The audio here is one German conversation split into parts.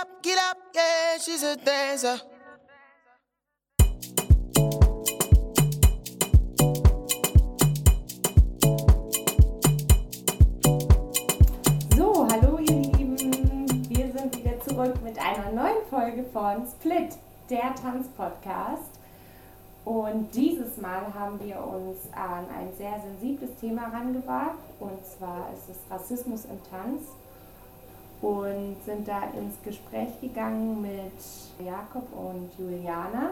up, get up, yeah, she's a dancer. So, hallo ihr Lieben. Wir sind wieder zurück mit einer neuen Folge von Split, der Tanzpodcast. Und dieses Mal haben wir uns an ein sehr sensibles Thema herangewagt. Und zwar ist es Rassismus im Tanz. Und sind da ins Gespräch gegangen mit Jakob und Juliana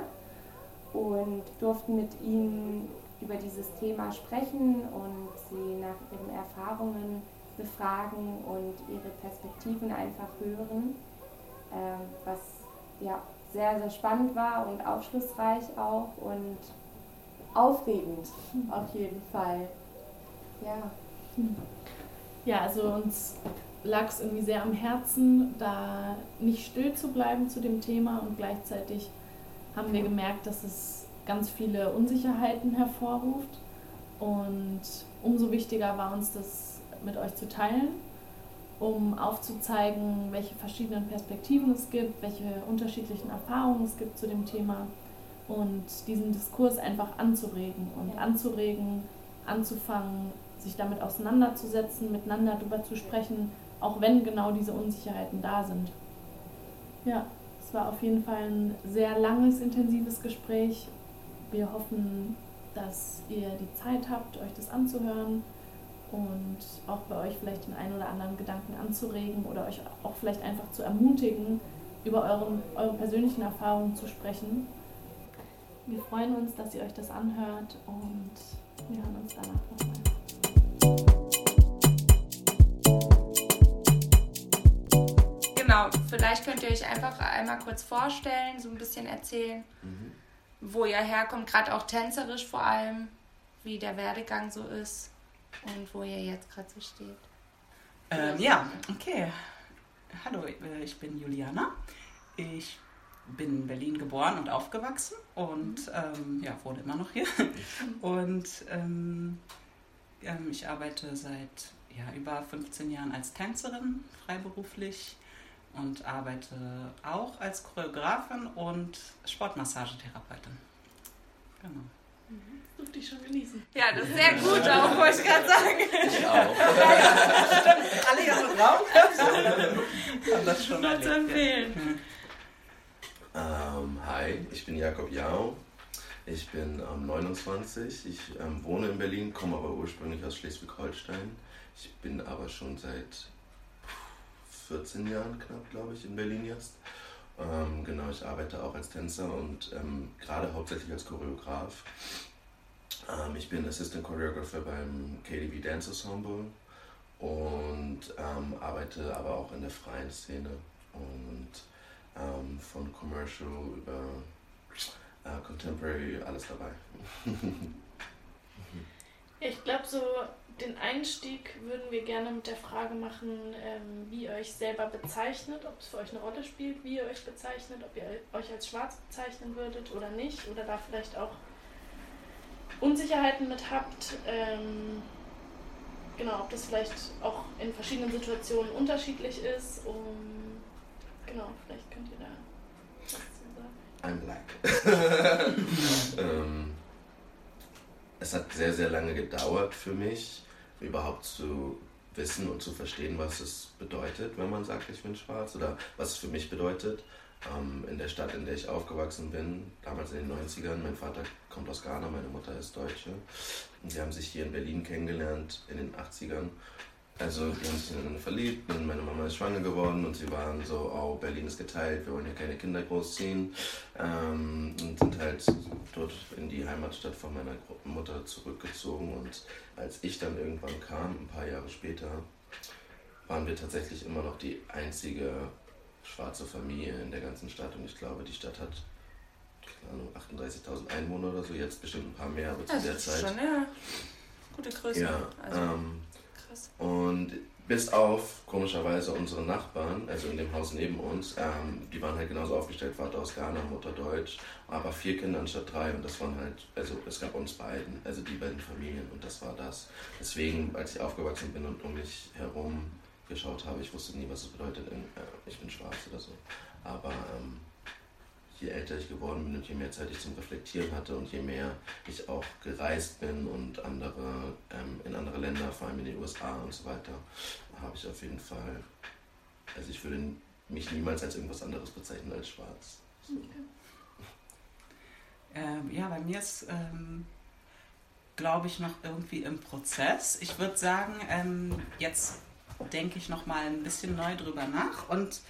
und durften mit ihnen über dieses Thema sprechen und sie nach ihren Erfahrungen befragen und ihre Perspektiven einfach hören, ähm, was ja sehr, sehr spannend war und aufschlussreich auch und aufregend auf jeden Fall. Ja. Ja, also uns lag es irgendwie sehr am Herzen, da nicht still zu bleiben zu dem Thema. Und gleichzeitig haben wir gemerkt, dass es ganz viele Unsicherheiten hervorruft. Und umso wichtiger war uns das mit euch zu teilen, um aufzuzeigen, welche verschiedenen Perspektiven es gibt, welche unterschiedlichen Erfahrungen es gibt zu dem Thema und diesen Diskurs einfach anzuregen und anzuregen, anzufangen, sich damit auseinanderzusetzen, miteinander darüber zu sprechen, auch wenn genau diese Unsicherheiten da sind. Ja, es war auf jeden Fall ein sehr langes, intensives Gespräch. Wir hoffen, dass ihr die Zeit habt, euch das anzuhören und auch bei euch vielleicht den einen oder anderen Gedanken anzuregen oder euch auch vielleicht einfach zu ermutigen, über euren, eure persönlichen Erfahrungen zu sprechen. Wir freuen uns, dass ihr euch das anhört und wir hören uns danach nochmal. Genau, vielleicht könnt ihr euch einfach einmal kurz vorstellen, so ein bisschen erzählen, Mhm. wo ihr herkommt, gerade auch tänzerisch vor allem, wie der Werdegang so ist und wo ihr jetzt gerade so steht. Ähm, ja, okay. Hallo, äh, ich bin Juliana. Ich bin in Berlin geboren und aufgewachsen und ähm, ja, wohne immer noch hier. Und ähm, ähm, ich arbeite seit ja, über 15 Jahren als Tänzerin freiberuflich und arbeite auch als Choreografin und Sportmassagetherapeutin. Genau. Das durfte ich schon genießen. Ja, das ist sehr gut auch, wollte ich gerade sagen. Ich auch. Alle hier im Raum haben das schon Nur zu empfehlen. Ähm, hi, ich bin Jakob Jau. Ich bin ähm, 29. Ich ähm, wohne in Berlin, komme aber ursprünglich aus Schleswig-Holstein. Ich bin aber schon seit 14 Jahren knapp, glaube ich, in Berlin jetzt. Ähm, genau, ich arbeite auch als Tänzer und ähm, gerade hauptsächlich als Choreograf. Ähm, ich bin Assistant Choreographer beim KDV Dance Ensemble und ähm, arbeite aber auch in der freien Szene und ähm, von Commercial über äh, Contemporary, alles dabei. Ich glaube, so den Einstieg würden wir gerne mit der Frage machen, ähm, wie ihr euch selber bezeichnet, ob es für euch eine Rolle spielt, wie ihr euch bezeichnet, ob ihr euch als schwarz bezeichnen würdet oder nicht, oder da vielleicht auch Unsicherheiten mit habt. Ähm, genau, ob das vielleicht auch in verschiedenen Situationen unterschiedlich ist. Um, genau, vielleicht könnt ihr da was zu sagen. I'm black. ähm, es hat sehr, sehr lange gedauert für mich, überhaupt zu wissen und zu verstehen, was es bedeutet, wenn man sagt, ich bin schwarz oder was es für mich bedeutet. Ähm, in der Stadt, in der ich aufgewachsen bin, damals in den 90ern, mein Vater kommt aus Ghana, meine Mutter ist Deutsche. Und sie haben sich hier in Berlin kennengelernt in den 80ern. Also die haben sich ineinander verliebt und meine Mama ist schwanger geworden und sie waren so, oh, Berlin ist geteilt, wir wollen hier keine Kinder großziehen. Ähm, und sind halt dort in die Heimatstadt von meiner Mutter zurückgezogen. Und als ich dann irgendwann kam, ein paar Jahre später, waren wir tatsächlich immer noch die einzige schwarze Familie in der ganzen Stadt. Und ich glaube, die Stadt hat keine Ahnung, 38.000 Einwohner oder so, jetzt bestimmt ein paar mehr, aber zu Das der ist Zeit. schon, ja, gute Größe. Ja, also, ähm, krass. und bis auf komischerweise unsere Nachbarn, also in dem Haus neben uns, ähm, die waren halt genauso aufgestellt, Vater aus Ghana, Mutter Deutsch, aber vier Kinder anstatt drei und das waren halt, also es gab uns beiden, also die beiden Familien und das war das. Deswegen, als ich aufgewachsen bin und um mich herum geschaut habe. Ich wusste nie, was es bedeutet, in, äh, ich bin schwarz oder so. Aber ähm, je älter ich geworden bin und je mehr Zeit ich zum Reflektieren hatte und je mehr ich auch gereist bin und andere ähm, in andere Länder, vor allem in die USA und so weiter, habe ich auf jeden Fall, also ich würde mich niemals als irgendwas anderes bezeichnen als schwarz. So. Ähm, ja, bei mir ist, ähm, glaube ich, noch irgendwie im Prozess. Ich würde sagen, ähm, jetzt denke ich noch mal ein bisschen neu drüber nach und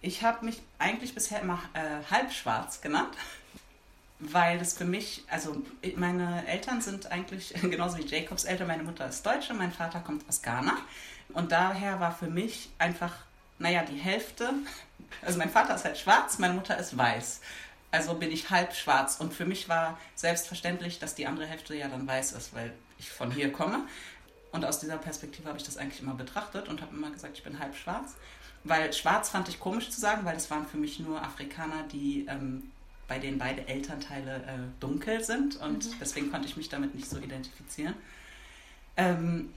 ich habe mich eigentlich bisher immer äh, halbschwarz genannt, weil das für mich, also meine Eltern sind eigentlich genauso wie Jacobs Eltern. Meine Mutter ist Deutsche, mein Vater kommt aus Ghana und daher war für mich einfach, naja, die Hälfte, also mein Vater ist halt schwarz, meine Mutter ist weiß. Also bin ich halb schwarz und für mich war selbstverständlich, dass die andere Hälfte ja dann weiß ist, weil ich von hier komme. Und aus dieser Perspektive habe ich das eigentlich immer betrachtet und habe immer gesagt, ich bin halb schwarz. Weil schwarz fand ich komisch zu sagen, weil es waren für mich nur Afrikaner, die ähm, bei denen beide Elternteile äh, dunkel sind und mhm. deswegen konnte ich mich damit nicht so identifizieren. Ähm,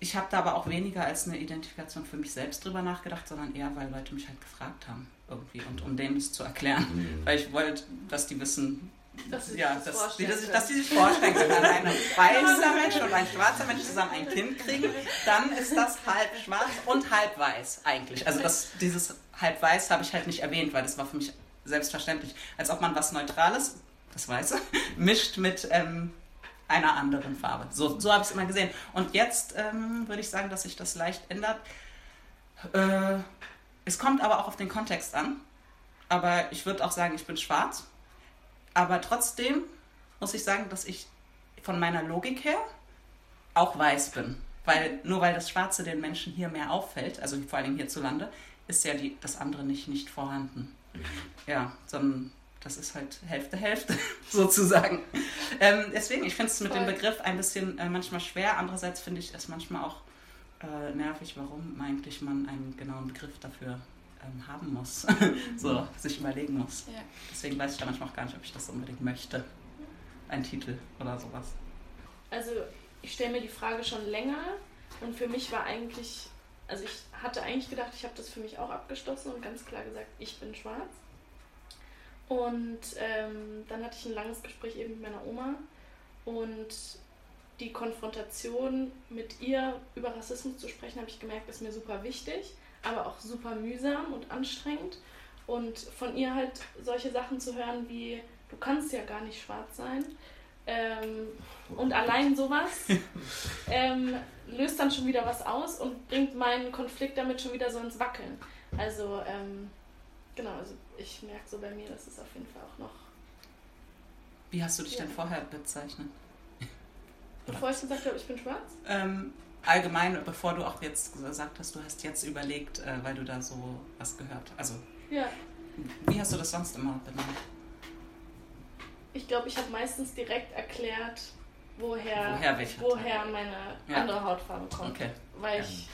ich habe da aber auch weniger als eine Identifikation für mich selbst drüber nachgedacht, sondern eher, weil Leute mich halt gefragt haben irgendwie und um denen es zu erklären, mhm. weil ich wollte, dass die wissen, dass ja, das dass, die, dass, dass die sich vorstellen können, wenn ein weißer Mensch und ein schwarzer Mensch zusammen ein Kind kriegen, dann ist das halb schwarz und halb weiß eigentlich. Also das, dieses halb weiß habe ich halt nicht erwähnt, weil das war für mich selbstverständlich. Als ob man was Neutrales, das Weiße, mischt mit ähm, einer anderen Farbe. So, so habe ich es immer gesehen. Und jetzt ähm, würde ich sagen, dass sich das leicht ändert. Äh, es kommt aber auch auf den Kontext an. Aber ich würde auch sagen, ich bin schwarz aber trotzdem muss ich sagen, dass ich von meiner Logik her auch weiß bin. Weil nur weil das Schwarze den Menschen hier mehr auffällt, also vor allem hierzulande, ist ja die, das andere nicht, nicht vorhanden. Mhm. Ja, sondern das ist halt Hälfte, Hälfte sozusagen. Ähm, deswegen, ich finde es mit dem Begriff ein bisschen äh, manchmal schwer. Andererseits finde ich es manchmal auch äh, nervig, warum eigentlich man einen genauen Begriff dafür ähm, haben muss, so sich überlegen muss. Ja. Deswegen weiß ich da manchmal auch gar nicht, ob ich das unbedingt möchte. Ein Titel oder sowas. Also ich stelle mir die Frage schon länger und für mich war eigentlich, also ich hatte eigentlich gedacht, ich habe das für mich auch abgeschlossen und ganz klar gesagt, ich bin schwarz. Und ähm, dann hatte ich ein langes Gespräch eben mit meiner Oma und die Konfrontation mit ihr über Rassismus zu sprechen, habe ich gemerkt, ist mir super wichtig aber auch super mühsam und anstrengend. Und von ihr halt solche Sachen zu hören wie, du kannst ja gar nicht schwarz sein. Ähm, und allein sowas ähm, löst dann schon wieder was aus und bringt meinen Konflikt damit schon wieder so ins Wackeln. Also, ähm, genau, also ich merke so bei mir, dass es auf jeden Fall auch noch. Wie hast du dich ja. denn vorher bezeichnet? Bevor ich gesagt habe, ich bin schwarz? Ähm, allgemein, bevor du auch jetzt gesagt hast, du hast jetzt überlegt, äh, weil du da so was gehört. Also, ja. wie hast du das sonst immer benannt? Ich glaube, ich habe meistens direkt erklärt, woher, woher, woher meine ja. andere Hautfarbe kommt. Okay. Weil ich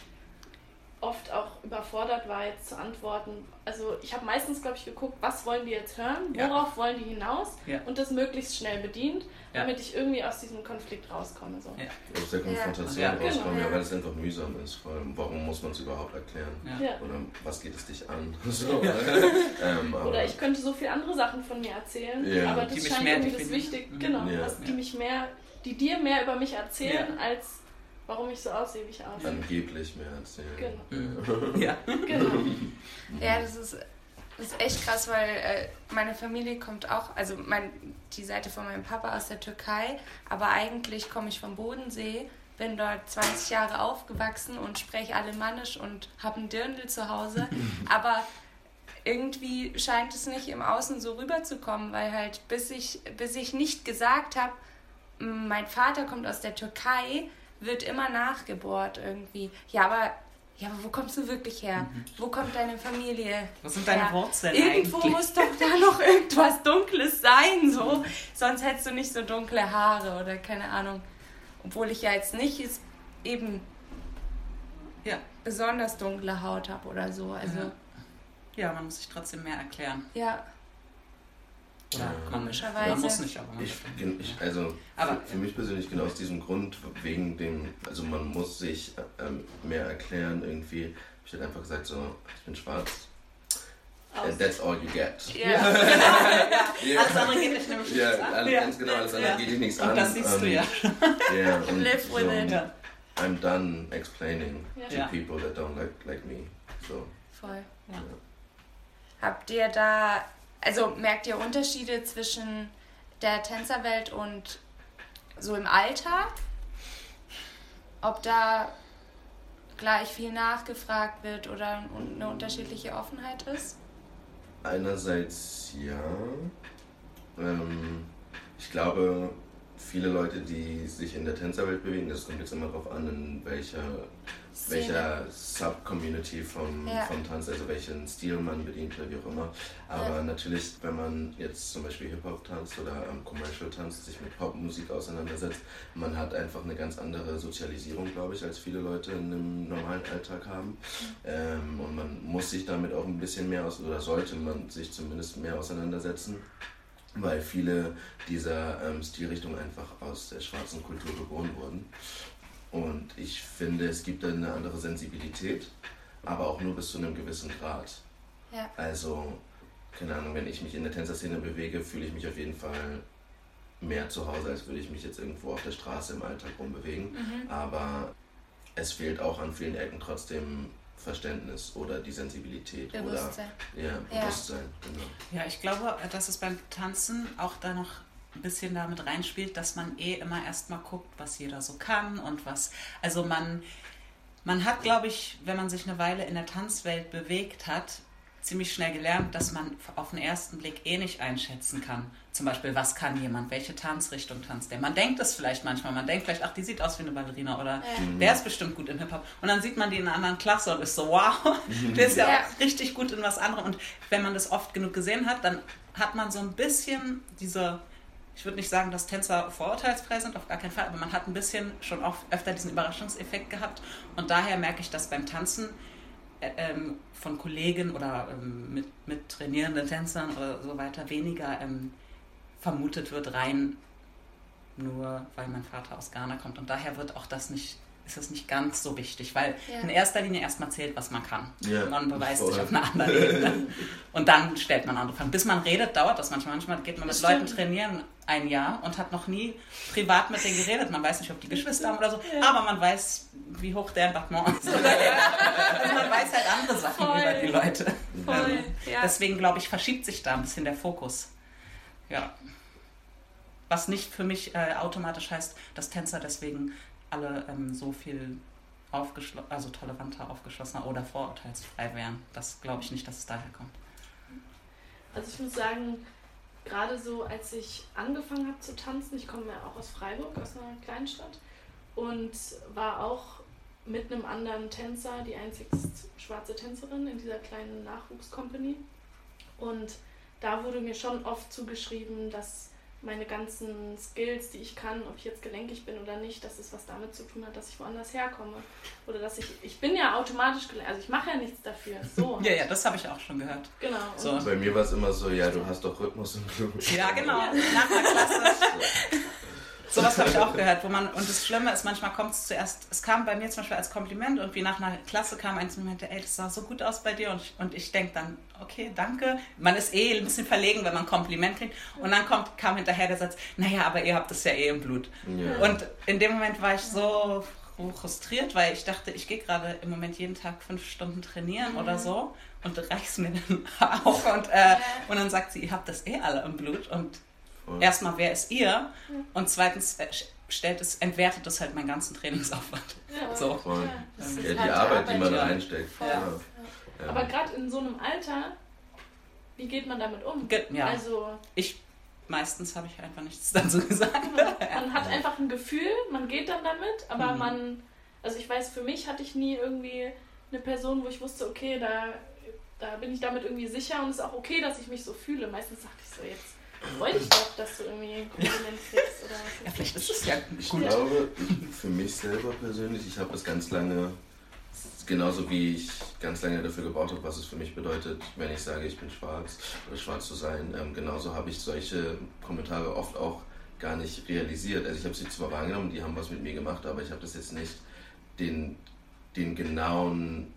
oft auch überfordert war, jetzt zu antworten. Also ich habe meistens, glaube ich, geguckt, was wollen die jetzt hören, worauf ja. wollen die hinaus ja. und das möglichst schnell bedient, ja. damit ich irgendwie aus diesem Konflikt rauskomme. So. Aus der Konfrontation ja. rauskomme, genau. ja, weil es einfach mühsam ist. Vor allem, warum muss man es überhaupt erklären? Oder was geht es dich an? so, ähm, Oder ich könnte so viele andere Sachen von mir erzählen, aber das scheint irgendwie das Wichtige, genau, was die mich mehr, die dir mehr über mich erzählen als warum ich so aussehe, wie ich aussehe. Angeblich mehr erzählen. Genau. ja. genau. Ja, das ist, das ist echt krass, weil äh, meine Familie kommt auch, also mein, die Seite von meinem Papa aus der Türkei, aber eigentlich komme ich vom Bodensee, bin dort 20 Jahre aufgewachsen und spreche Alemannisch und habe einen Dirndl zu Hause, aber irgendwie scheint es nicht im Außen so rüberzukommen, weil halt bis ich, bis ich nicht gesagt habe, mein Vater kommt aus der Türkei, wird immer nachgebohrt irgendwie. Ja, aber ja, aber wo kommst du wirklich her? Mhm. Wo kommt deine Familie? Was sind deine Wurzeln Irgendwo eigentlich? muss doch da noch irgendwas Dunkles sein, so. Sonst hättest du nicht so dunkle Haare oder keine Ahnung. Obwohl ich ja jetzt nicht eben ja. besonders dunkle Haut habe oder so. Also ja. ja, man muss sich trotzdem mehr erklären. Ja. Oder Ja. Komischerweise. man muss nicht, aber man Ich, ich, also Aber- für, für mich persönlich genau aus diesem Grund, wegen dem, also man muss sich ähm, mehr erklären irgendwie. Hab ich halt einfach gesagt, so, ich bin schwarz. And that's all you get. Ja. Ja, Alles andere geht dich nämlich ja, nichts an. Ja. ganz genau, alles andere geht dich nichts Und an. das siehst du Ähm, ja. Ja, und Live with so, it. Ja. I'm done explaining to people that don't like, like me. So, Voll. Ja. Habt ihr da, also merkt ihr Unterschiede zwischen der Tänzerwelt und so im Alltag? Ob da gleich viel nachgefragt wird oder eine unterschiedliche Offenheit ist? Einerseits ja. Ähm, ich glaube, viele Leute, die sich in der Tänzerwelt bewegen, das kommt jetzt immer darauf an, in welcher, welcher Sub-Community vom, Ja. vom Tanz, also welchen Stil man bedient oder wie auch immer. Aber Ja. natürlich, wenn man jetzt zum Beispiel Hip-Hop tanzt oder ähm, Commercial tanzt, sich mit Popmusik auseinandersetzt, man hat einfach eine ganz andere Sozialisierung, glaube ich, als viele Leute in einem normalen Alltag haben. Ähm, und man muss sich damit auch ein bisschen mehr aus, oder sollte man sich zumindest mehr auseinandersetzen, weil viele dieser ähm, Stilrichtungen einfach aus der schwarzen Kultur geboren wurden. Und ich finde, es gibt eine andere Sensibilität, aber auch nur bis zu einem gewissen Grad. Ja. Also, keine Ahnung, wenn ich mich in der Tänzerszene bewege, fühle ich mich auf jeden Fall mehr zu Hause, als würde ich mich jetzt irgendwo auf der Straße im Alltag rumbewegen. Mhm. Aber es fehlt auch an vielen Ecken trotzdem Verständnis oder die Sensibilität Bewusstsein. oder ja, Ja. Bewusstsein. Genau. Ja, ich glaube, dass es beim Tanzen auch da noch ein bisschen damit reinspielt, dass man eh immer erstmal guckt, was jeder so kann und was. Also man, man hat, glaube ich, wenn man sich eine Weile in der Tanzwelt bewegt hat, ziemlich schnell gelernt, dass man auf den ersten Blick eh nicht einschätzen kann. Zum Beispiel, was kann jemand, welche Tanzrichtung tanzt der. Man denkt es vielleicht manchmal, man denkt vielleicht, ach, die sieht aus wie eine Ballerina oder der ist bestimmt gut im Hip-Hop. Und dann sieht man die in einer anderen Klasse und ist so, wow, der ist ja, Ja. auch richtig gut in was anderem. Und wenn man das oft genug gesehen hat, dann hat man so ein bisschen diese, ich würde nicht sagen, dass Tänzer vorurteilsfrei sind, auf gar keinen Fall, aber man hat ein bisschen schon auch öfter diesen Überraschungseffekt gehabt. Und daher merke ich, dass beim Tanzen äh, ähm, von Kollegen oder ähm, mit, mit trainierenden Tänzern oder so weiter weniger ähm, vermutet wird, rein nur weil mein Vater aus Ghana kommt. Und daher wird auch das nicht, ist es nicht ganz so wichtig, weil Ja. in erster Linie erstmal zählt, was man kann. Ja, man beweist voll. sich auf einer anderen Ebene. Und dann stellt man andere Fragen. Bis man redet, dauert das manchmal. Manchmal geht man mit Leuten trainieren ein Jahr und hat noch nie privat mit denen geredet. Man weiß nicht, ob die Geschwister haben oder so, aber man weiß, wie hoch der Battement ist. also man weiß halt andere Sachen Voll. über die Leute. Voll. Ja. Deswegen glaube ich, verschiebt sich da ein bisschen der Fokus. Ja. Was nicht für mich äh, automatisch heißt, dass Tänzer deswegen alle ähm, so viel aufgeschlo also toleranter, aufgeschlossener oder vorurteilsfrei wären. Das glaube ich nicht, dass es daher kommt. Also ich muss sagen, gerade so als ich angefangen habe zu tanzen, ich komme ja auch aus Freiburg, aus einer Kleinstadt und war auch mit einem anderen Tänzer, die einzigst schwarze Tänzerin in dieser kleinen Nachwuchscompany. Und da wurde mir schon oft zugeschrieben, dass meine ganzen Skills, die ich kann, ob ich jetzt gelenkig bin oder nicht, dass es was damit zu tun hat, dass ich woanders herkomme. Oder dass ich, ich bin ja automatisch gelenkig, also ich mache ja nichts dafür. So, Ja, ja, das habe ich auch schon gehört. genau. So. Und Bei mir war es immer so, ja, du hast doch Rhythmus und Blut. Ja, genau. Nach der Klasse. Sowas habe ich auch gehört, wo man, und das Schlimme ist, manchmal kommt es zuerst, es kam bei mir zum Beispiel als Kompliment und wie nach einer Klasse kam eins und meinte, ey, das sah so gut aus bei dir und ich, und ich denke dann, okay, danke. Man ist eh ein bisschen verlegen, wenn man ein Kompliment kriegt und dann kommt, kam hinterher der Satz, naja, aber ihr habt es ja eh im Blut. Ja. Und in dem Moment war ich so frustriert, weil ich dachte, ich gehe gerade im Moment jeden Tag fünf Stunden trainieren oder so und reich's mir dann auch und, äh, und dann sagt sie, ihr habt das eh alle im Blut und Voll. erstmal, wer ist ihr? Und zweitens äh, stellt es, entwertet es halt meinen ganzen Trainingsaufwand. Ja, So. Voll. Ja, das ist Ja, die harte Arbeit, die man da reinsteckt. Voll. Ja. Ja. Aber gerade in so einem Alter, wie geht man damit um? Ge- Ja, Also, ich, meistens habe ich einfach nichts dazu gesagt. man hat einfach ein Gefühl, man geht dann damit, aber Mhm. man, also ich weiß, für mich hatte ich nie irgendwie eine Person, wo ich wusste, okay, da, da bin ich damit irgendwie sicher und es ist auch okay, dass ich mich so fühle. Meistens dachte ich so, jetzt wollte ich doch, dass du irgendwie ein Kompliment kriegst oder was. Ja, vielleicht ist es ja Ich gut. glaube, ich, für mich selber persönlich, ich habe das ganz lange, genauso wie ich ganz lange dafür gebraucht habe, was es für mich bedeutet, wenn ich sage, ich bin schwarz oder schwarz zu sein. Ähm, genauso habe ich solche Kommentare oft auch gar nicht realisiert. Also ich habe sie zwar wahrgenommen, die haben was mit mir gemacht, aber ich habe das jetzt nicht den, den genauen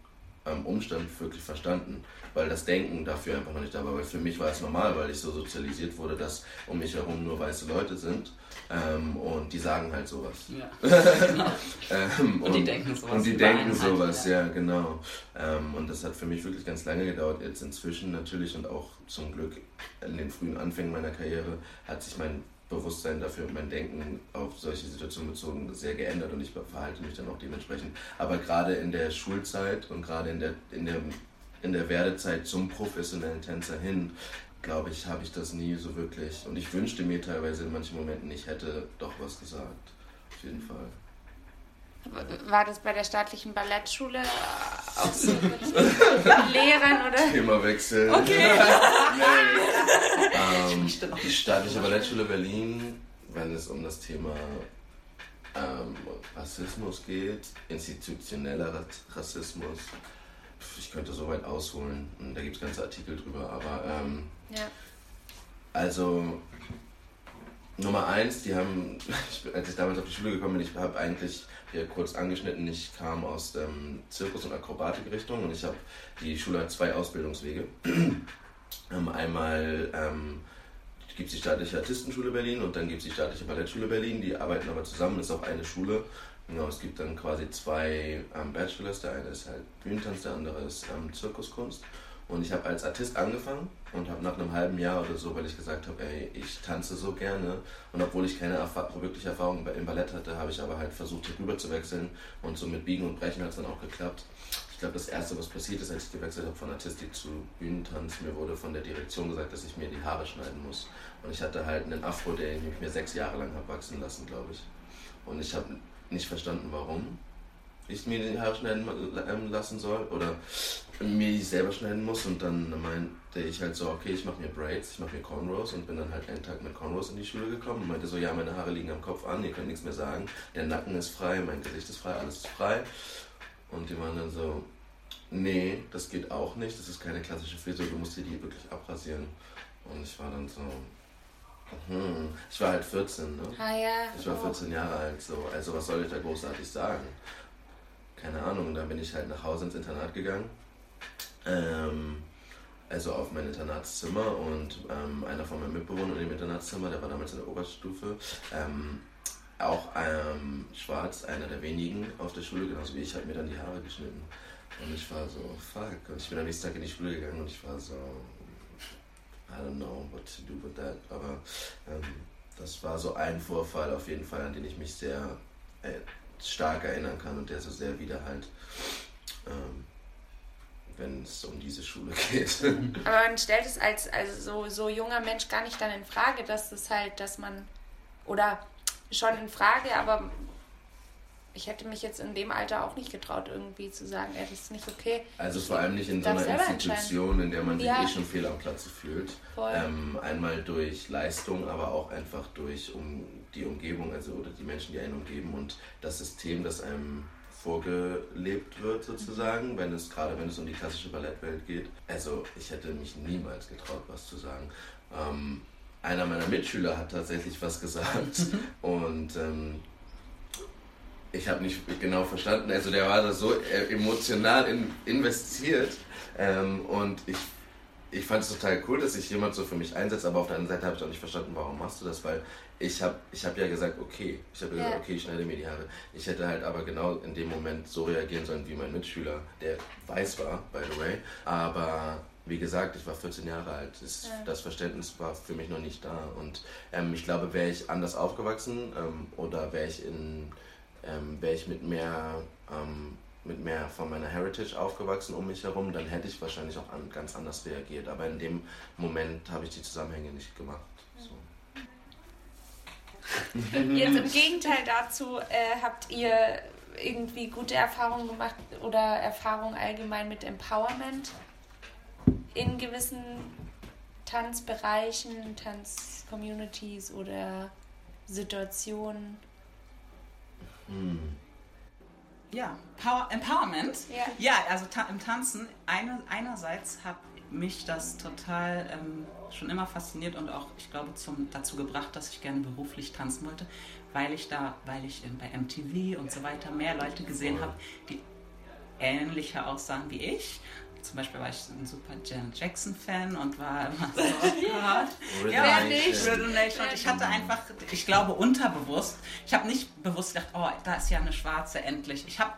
ähm, Umstand wirklich verstanden, weil das Denken dafür einfach noch nicht da war. Weil für mich war es normal, weil ich so sozialisiert wurde, dass um mich herum nur weiße Leute sind ähm, und die sagen halt sowas. Ja. ähm, und, die denken sowas. Und die denken sowas, ja, genau. Ähm, und das hat für mich wirklich ganz lange gedauert. Jetzt inzwischen natürlich und auch zum Glück in den frühen Anfängen meiner Karriere hat sich mein Bewusstsein dafür und mein Denken auf solche Situationen bezogen sehr geändert und ich verhalte mich dann auch dementsprechend. Aber gerade in der Schulzeit und gerade in der, in der, in der Werdezeit zum professionellen Tänzer hin, glaube ich, habe ich das nie so wirklich. Und ich wünschte mir teilweise in manchen Momenten, ich hätte doch was gesagt. Auf jeden Fall. War das bei der staatlichen Ballettschule auch so mit Lehrern oder? Themawechsel. Okay. nee. ähm, die staatliche Ballettschule Berlin, wenn es um das Thema ähm, Rassismus geht, institutioneller Rassismus, ich könnte so weit ausholen, da gibt es ganze Artikel drüber, aber ähm, ja. also Nummer eins, die haben, als ich damals auf die Schule gekommen bin, ich habe eigentlich hier kurz angeschnitten, ich kam aus dem Zirkus- und Akrobatikrichtung und ich habe, die Schule hat zwei Ausbildungswege. Ähm, einmal ähm, gibt es die staatliche Artistenschule Berlin und dann gibt es die staatliche Ballettschule Berlin, die arbeiten aber zusammen, ist auch eine Schule. Genau, es gibt dann quasi zwei ähm, Bachelors, der eine ist halt Bühnentanz, der andere ist ähm, Zirkuskunst. Und ich habe als Artist angefangen und habe nach einem halben Jahr oder so, weil ich gesagt habe, ey, ich tanze so gerne. Und obwohl ich keine Erfa wirkliche Erfahrung im Ballett hatte, habe ich aber halt versucht, hier rüber zu wechseln. Und so mit Biegen und Brechen hat es dann auch geklappt. Ich glaube, das Erste, was passiert ist, als ich gewechselt habe von Artistik zu Bühnentanz, mir wurde von der Direktion gesagt, dass ich mir die Haare schneiden muss. Und ich hatte halt einen Afro, den ich mir sechs Jahre lang habe wachsen lassen, glaube ich. Und ich habe nicht verstanden, warum ich mir die Haare schneiden ähm, lassen soll oder mir die selber schneiden muss. Und dann meinte ich halt so, okay, ich mache mir Braids, ich mache mir Cornrows und bin dann halt einen Tag mit Cornrows in die Schule gekommen und meinte so, ja, meine Haare liegen am Kopf an, ihr könnt nichts mehr sagen, der Nacken ist frei, mein Gesicht ist frei, alles ist frei. Und die waren dann so, nee, das geht auch nicht, das ist keine klassische Frisur, du musst dir die wirklich abrasieren. Und ich war dann so, hm, ich war halt 14, ne? Ah, ja. Ich war 14 Jahre alt, so, also was soll ich da großartig sagen? keine Ahnung, dann bin ich halt nach Hause ins Internat gegangen. Ähm, also auf mein Internatszimmer und ähm, einer von meinen Mitbewohnern in dem Internatszimmer, der war damals in der Oberstufe, ähm, auch ähm, schwarz, einer der wenigen auf der Schule, genauso wie ich, hat mir dann die Haare geschnitten. Und ich war so, fuck. Und ich bin am nächsten Tag in die Schule gegangen und ich war so, I don't know what to do with that. Aber ähm, das war so ein Vorfall auf jeden Fall, an den ich mich sehr äh, stark erinnern kann und der so sehr wieder halt, ähm, wenn es um diese Schule geht. Aber man stellt es als, als so, so junger Mensch gar nicht dann in Frage, dass es halt, dass man, oder schon in Frage, aber ich hätte mich jetzt in dem Alter auch nicht getraut, irgendwie zu sagen, ey, das ist nicht okay. Also vor allem nicht in so einer Institution, in der man sich ja. eh schon fehl am Platze fühlt. Ähm, einmal durch Leistung, aber auch einfach durch um die Umgebung, also oder die Menschen, die einen umgeben und das System, das einem vorgelebt wird sozusagen, wenn es gerade wenn es um die klassische Ballettwelt geht. Also ich hätte mich niemals getraut, was zu sagen. Ähm, einer meiner Mitschüler hat tatsächlich was gesagt und ähm, ich habe nicht genau verstanden. Also der war da so äh, emotional in, investiert ähm, und ich, ich fand es total cool, dass sich jemand so für mich einsetzt, aber auf der anderen Seite habe ich auch nicht verstanden, warum machst du das, weil ich habe ich hab ja gesagt, okay, ich habe ja. gesagt, okay, ich schneide mir die Haare. Ich hätte halt aber genau in dem Moment so reagieren sollen wie mein Mitschüler, der weiß war, by the way, aber wie gesagt, ich war 14 Jahre alt. Das, ja. das Verständnis war für mich noch nicht da. Und ähm, ich glaube, wäre ich anders aufgewachsen ähm, oder wäre ich in ähm, wäre ich mit mehr, ähm, mit mehr von meiner Heritage aufgewachsen um mich herum, dann hätte ich wahrscheinlich auch an, ganz anders reagiert. Aber in dem Moment habe ich die Zusammenhänge nicht gemacht. So. Jetzt im Gegenteil dazu, äh, habt ihr irgendwie gute Erfahrungen gemacht oder Erfahrungen allgemein mit Empowerment in gewissen Tanzbereichen, Tanzcommunities oder Situationen? Hm. Ja, Power, Empowerment. Ja. Ja, also ta im Tanzen, eine, einerseits hat mich das total ähm, schon immer fasziniert und auch, ich glaube, zum, dazu gebracht, dass ich gerne beruflich tanzen wollte, weil ich da, weil ich bei MTV und so weiter mehr Leute gesehen habe, die ähnlicher aussahen wie ich. Zum Beispiel war ich ein super Janet Jackson-Fan und war immer so, oh Gott. Ja, nicht. Und ich hatte einfach, ich glaube, unterbewusst, ich habe nicht bewusst gedacht, oh, da ist ja eine Schwarze endlich. Ich habe,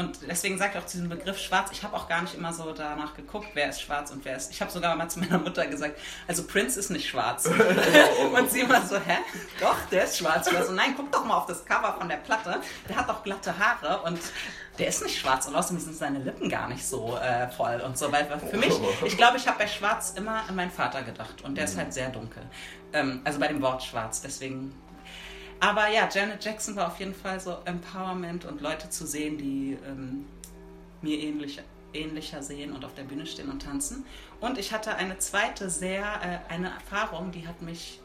und deswegen ich auch diesen Begriff schwarz, ich habe auch gar nicht immer so danach geguckt, wer ist schwarz und wer ist. Ich habe sogar mal zu meiner Mutter gesagt, also Prince ist nicht schwarz. und sie immer so, hä? Doch, der ist schwarz. Ich war so, nein, guck doch mal auf das Cover von der Platte. Der hat doch glatte Haare und der ist nicht schwarz und außerdem sind seine Lippen gar nicht so äh, voll und so. Weil für mich, ich glaube, ich habe bei Schwarz immer an meinen Vater gedacht und der ist halt sehr dunkel. Ähm, also bei dem Wort Schwarz, deswegen. Aber ja, Janet Jackson war auf jeden Fall so Empowerment und Leute zu sehen, die ähm, mir ähnlich, ähnlicher sehen und auf der Bühne stehen und tanzen. Und ich hatte eine zweite sehr, äh, eine Erfahrung, die hat mich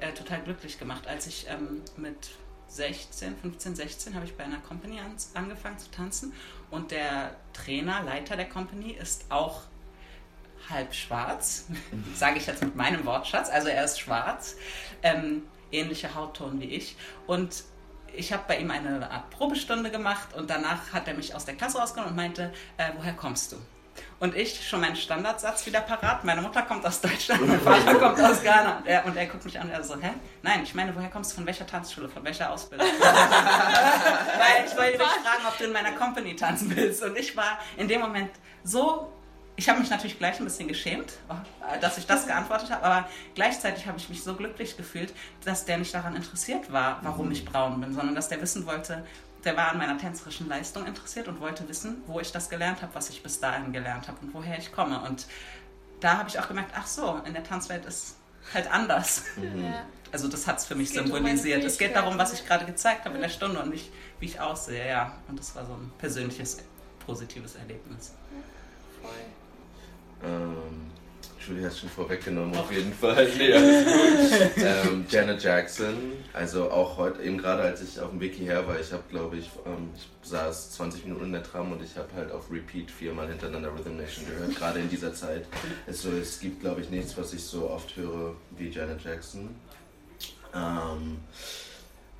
äh, total glücklich gemacht, als ich ähm, mit 16, 15, 16 habe ich bei einer Company an, angefangen zu tanzen. Und der Trainer, Leiter der Company ist auch halb schwarz, sage ich jetzt mit meinem Wortschatz, also er ist schwarz, ähm, ähnlicher Hautton wie ich und ich habe bei ihm eine Art Probestunde gemacht und danach hat er mich aus der Klasse rausgenommen und meinte, äh, woher kommst du? Und ich schon meinen Standardsatz wieder parat. Meine Mutter kommt aus Deutschland, mein Vater kommt aus Ghana. Und er, und er guckt mich an und er so, hä? Nein, ich meine, woher kommst du? Von welcher Tanzschule? Von welcher Ausbildung? Weil ich wollte dich fragen, ob du in meiner Company tanzen willst. Und ich war in dem Moment so ich habe mich natürlich gleich ein bisschen geschämt, dass ich das geantwortet habe, aber gleichzeitig habe ich mich so glücklich gefühlt, dass der nicht daran interessiert war, warum ich braun bin, sondern dass der wissen wollte, der war an meiner tänzerischen Leistung interessiert und wollte wissen, wo ich das gelernt habe, was ich bis dahin gelernt habe und woher ich komme. Und da habe ich auch gemerkt, ach so, in der Tanzwelt ist halt anders. Ja. Also das hat es für mich um symbolisiert. meine es geht darum, was ich gerade gezeigt habe in der Stunde und nicht, wie ich aussehe, ja. Und das war so ein persönliches, positives Erlebnis. Voll. Ähm, Julie hat schon vorweggenommen, auf jeden Fall. Nee, ähm, Janet Jackson, also auch heute, eben gerade als ich auf dem Weg hierher war, ich habe, glaube ich, ähm, ich saß 20 Minuten in der Tram und ich habe halt auf Repeat viermal hintereinander Rhythm Nation gehört, gerade in dieser Zeit. Es, so, es gibt, glaube ich, nichts, was ich so oft höre wie Janet Jackson. Ähm,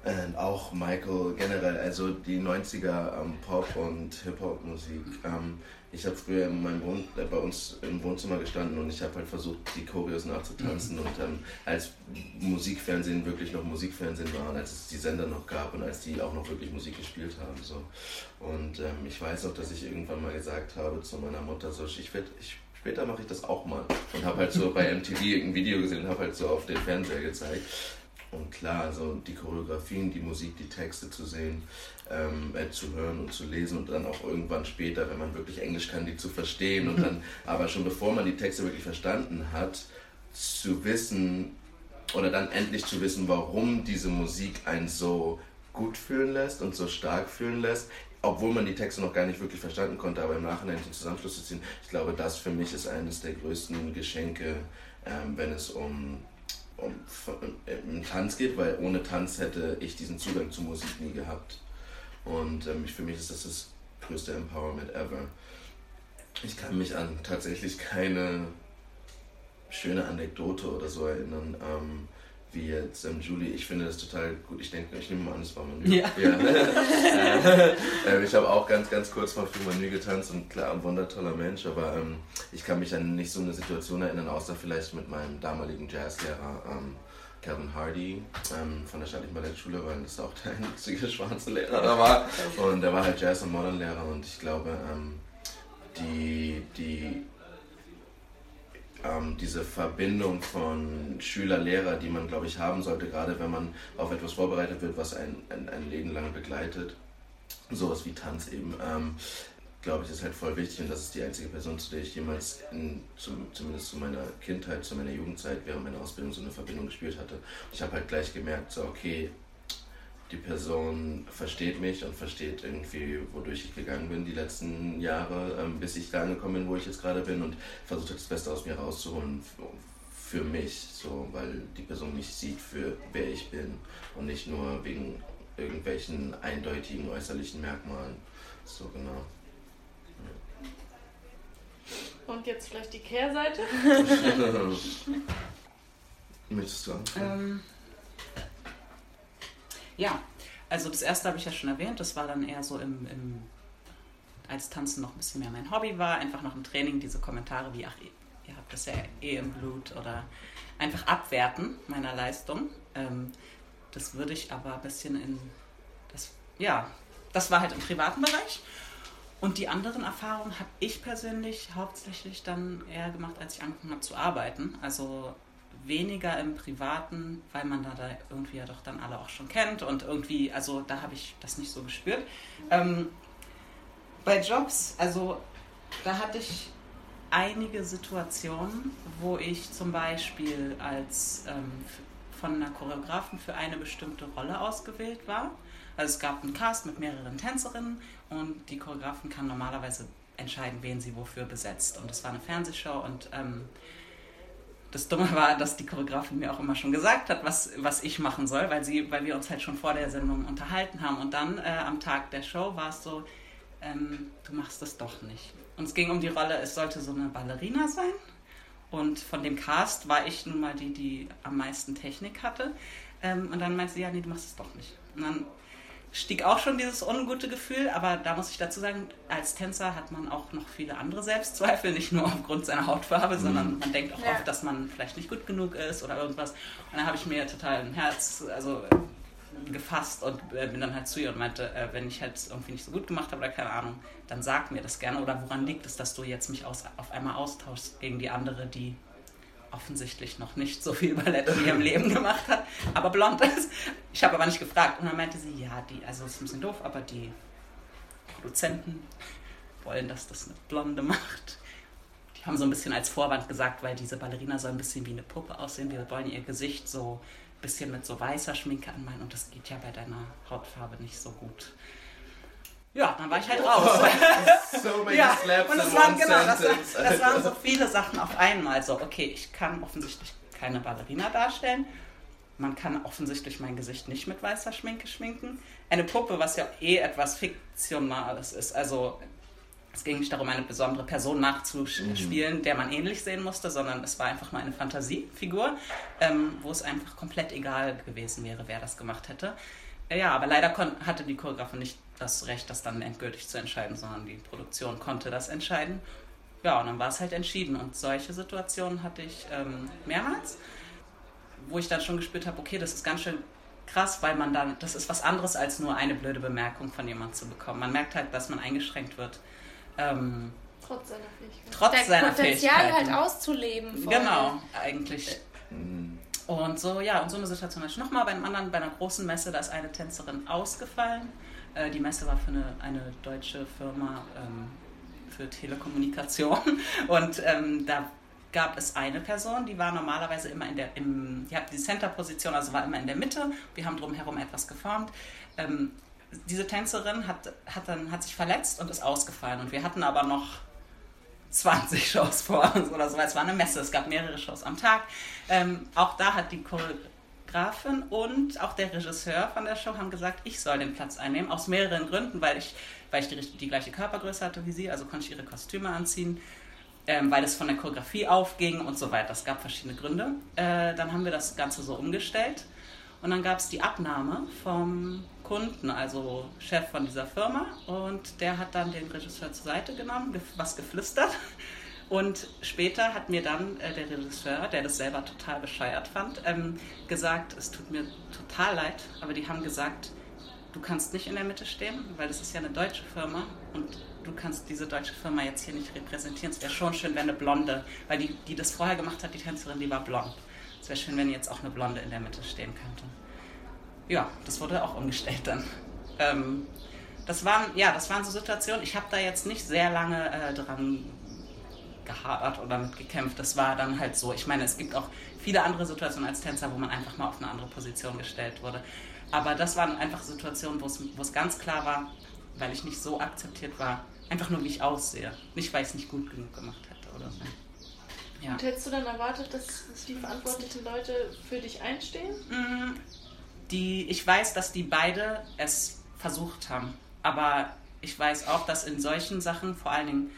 und auch Michael generell, also die 90er ähm, Pop- und Hip-Hop-Musik. Ähm, ich habe früher in meinem Wohn äh, bei uns im Wohnzimmer gestanden und ich habe halt versucht, die Choreos nachzutanzen. Und ähm, als Musikfernsehen wirklich noch Musikfernsehen war und als es die Sender noch gab und als die auch noch wirklich Musik gespielt haben. So. Und ähm, ich weiß noch, dass ich irgendwann mal gesagt habe zu meiner Mutter, so, ich werd, ich, später mache ich das auch mal. Und habe halt so bei MTV ein Video gesehen und habe halt so auf den Fernseher gezeigt. Und klar, also die Choreografien, die Musik, die Texte zu sehen, ähm, äh, zu hören und zu lesen und dann auch irgendwann später, wenn man wirklich Englisch kann, die zu verstehen und dann, aber schon bevor man die Texte wirklich verstanden hat, zu wissen oder dann endlich zu wissen, warum diese Musik einen so gut fühlen lässt und so stark fühlen lässt, obwohl man die Texte noch gar nicht wirklich verstanden konnte, aber im Nachhinein den Zusammenschluss zu ziehen, ich glaube, das für mich ist eines der größten Geschenke, ähm, wenn es um um, um Tanz geht, weil ohne Tanz hätte ich diesen Zugang zur Musik nie gehabt. Und ähm, für mich ist das das größte Empowerment ever. Ich kann mich an tatsächlich keine schöne Anekdote oder so erinnern, ähm, wie jetzt ähm, Julie. Ich finde das total gut. Ich denke, ich nehme mal an, es war Manu. Ja. äh, äh, ich habe auch ganz, ganz kurz mal für Manu getanzt und klar, ein wundertoller Mensch, aber ähm, ich kann mich an nicht so eine Situation erinnern, außer vielleicht mit meinem damaligen Jazzlehrer. Ähm, Calvin Hardy ähm, von der staatlichen Ballettschule, weil das auch der einzige schwarze Lehrer da war. Und der war halt Jazz- und Modernlehrer und ich glaube, ähm, die, die, ähm, diese Verbindung von Schüler-Lehrer, die man, glaube ich, haben sollte, gerade wenn man auf etwas vorbereitet wird, was ein, ein, Leben lang begleitet, sowas wie Tanz eben, ähm, glaube ich, ist halt voll wichtig und das ist die einzige Person, zu der ich jemals, in, zum, zumindest zu meiner Kindheit, zu meiner Jugendzeit, während meiner Ausbildung so eine Verbindung gespürt hatte. Ich habe halt gleich gemerkt, so okay, die Person versteht mich und versteht irgendwie, wodurch ich gegangen bin die letzten Jahre, ähm, bis ich da angekommen bin, wo ich jetzt gerade bin und versucht hat, das Beste aus mir rauszuholen für mich, so, weil die Person mich sieht für wer ich bin und nicht nur wegen irgendwelchen eindeutigen äußerlichen Merkmalen. So genau. Und jetzt vielleicht die Kehrseite. Möchtest du anfangen? Ähm, ja, also das erste habe ich ja schon erwähnt, das war dann eher so im, im, als Tanzen noch ein bisschen mehr mein Hobby war, einfach noch im Training diese Kommentare wie, ach, ihr habt das ja eh im Blut oder einfach abwerten meiner Leistung. Ähm, das würde ich aber ein bisschen in, das, ja, das war halt im privaten Bereich. Und die anderen Erfahrungen habe ich persönlich hauptsächlich dann eher gemacht, als ich angefangen habe zu arbeiten. Also weniger im Privaten, weil man da, da irgendwie ja doch dann alle auch schon kennt und irgendwie, also da habe ich das nicht so gespürt. Ähm, bei Jobs, also da hatte ich einige Situationen, wo ich zum Beispiel als ähm, von einer Choreografen für eine bestimmte Rolle ausgewählt war. Also es gab einen Cast mit mehreren Tänzerinnen und die Choreografin kann normalerweise entscheiden, wen sie wofür besetzt. Und es war eine Fernsehshow und ähm, das Dumme war, dass die Choreografin mir auch immer schon gesagt hat, was, was ich machen soll, weil, sie, weil wir uns halt schon vor der Sendung unterhalten haben. Und dann äh, am Tag der Show war es so, ähm, du machst das doch nicht. Und es ging um die Rolle, es sollte so eine Ballerina sein. Und von dem Cast war ich nun mal die, die am meisten Technik hatte. Ähm, und dann meinte sie, ja, nee, du machst es doch nicht. Und dann stieg auch schon dieses ungute Gefühl, aber da muss ich dazu sagen, als Tänzer hat man auch noch viele andere Selbstzweifel, nicht nur aufgrund seiner Hautfarbe, mhm. sondern man denkt auch ja. oft, dass man vielleicht nicht gut genug ist oder irgendwas. Und dann habe ich mir total ein Herz, also gefasst und äh, bin dann halt zu ihr und meinte, äh, wenn ich halt irgendwie nicht so gut gemacht habe oder keine Ahnung, dann sag mir das gerne oder woran liegt es, dass du jetzt mich aus, auf einmal austauschst gegen die andere, die offensichtlich noch nicht so viel Ballett in ihrem Leben gemacht hat, aber blond ist. Ich habe aber nicht gefragt. Und dann meinte sie, ja, die, also ist ein bisschen doof, aber die Produzenten wollen, dass das eine Blonde macht. Die haben so ein bisschen als Vorwand gesagt, weil diese Ballerina soll ein bisschen wie eine Puppe aussehen. Wir wollen ihr Gesicht so ein bisschen mit so weißer Schminke anmalen und das geht ja bei deiner Hautfarbe nicht so gut. Ja, dann war ich halt raus. so many ja, slaps und das waren, genau, das, das waren so viele Sachen auf einmal. So, okay, ich kann offensichtlich keine Ballerina darstellen. Man kann offensichtlich mein Gesicht nicht mit weißer Schminke schminken. Eine Puppe, was ja eh etwas Fiktionales ist. Also es ging nicht darum, eine besondere Person nachzuspielen, mhm. der man ähnlich sehen musste, sondern es war einfach mal eine Fantasiefigur, ähm, wo es einfach komplett egal gewesen wäre, wer das gemacht hätte. Ja, aber leider hatte die Choreografin nicht das Recht, das dann endgültig zu entscheiden, sondern die Produktion konnte das entscheiden. Ja, und dann war es halt entschieden. Und solche Situationen hatte ich ähm, mehrmals, wo ich dann schon gespürt habe, okay, das ist ganz schön krass, weil man dann, das ist was anderes als nur eine blöde Bemerkung von jemandem zu bekommen. Man merkt halt, dass man eingeschränkt wird. Ähm, trotz seiner Fähigkeit. Trotz Der seiner Potenzial halt auszuleben. Voll. Genau, eigentlich. Mhm. Und so, ja, und so eine Situation hatte ich nochmal bei einem anderen, bei einer großen Messe, da ist eine Tänzerin ausgefallen. Äh, die Messe war für eine, eine deutsche Firma ähm, für Telekommunikation. Und ähm, da gab es eine Person, die war normalerweise immer in der, im, die hat die Center-Position, also war immer in der Mitte. Wir haben drumherum etwas geformt. Ähm, diese Tänzerin hat, hat, dann, hat sich verletzt und ist ausgefallen. Und wir hatten aber noch 20 Shows vor uns oder so, es war eine Messe, es gab mehrere Shows am Tag. Ähm, auch da hat die Choreografin und auch der Regisseur von der Show haben gesagt, ich soll den Platz einnehmen, aus mehreren Gründen, weil ich, weil ich die, die gleiche Körpergröße hatte wie sie, also konnte ich ihre Kostüme anziehen, ähm, weil es von der Choreografie aufging und so weiter. Es gab verschiedene Gründe. Äh, dann haben wir das Ganze so umgestellt und dann gab es die Abnahme vom Kunden, also Chef von dieser Firma. Und der hat dann den Regisseur zur Seite genommen, was geflüstert. Und später hat mir dann äh, der Regisseur, der das selber total bescheuert fand, ähm, gesagt, es tut mir total leid, aber die haben gesagt, du kannst nicht in der Mitte stehen, weil das ist ja eine deutsche Firma und du kannst diese deutsche Firma jetzt hier nicht repräsentieren. Es wäre schon schön, wenn eine Blonde, weil die, die das vorher gemacht hat, die Tänzerin, die war blond. Es wäre schön, wenn jetzt auch eine Blonde in der Mitte stehen könnte ja, das wurde auch umgestellt dann. Ähm, das waren, ja, das waren so Situationen. Ich habe da jetzt nicht sehr lange äh, dran gehadert oder mit gekämpft. Das war dann halt so. Ich meine, es gibt auch viele andere Situationen als Tänzer, wo man einfach mal auf eine andere Position gestellt wurde. Aber das waren einfach Situationen, wo es ganz klar war, weil ich nicht so akzeptiert war, einfach nur wie ich aussehe. Nicht, weil ich es nicht gut genug gemacht hätte oder so. Ja. Und hättest du dann erwartet, dass die verantwortlichen Leute für dich einstehen? Mm, die, ich weiß, dass die beide es versucht haben. Aber ich weiß auch, dass in solchen Sachen, vor allen Dingen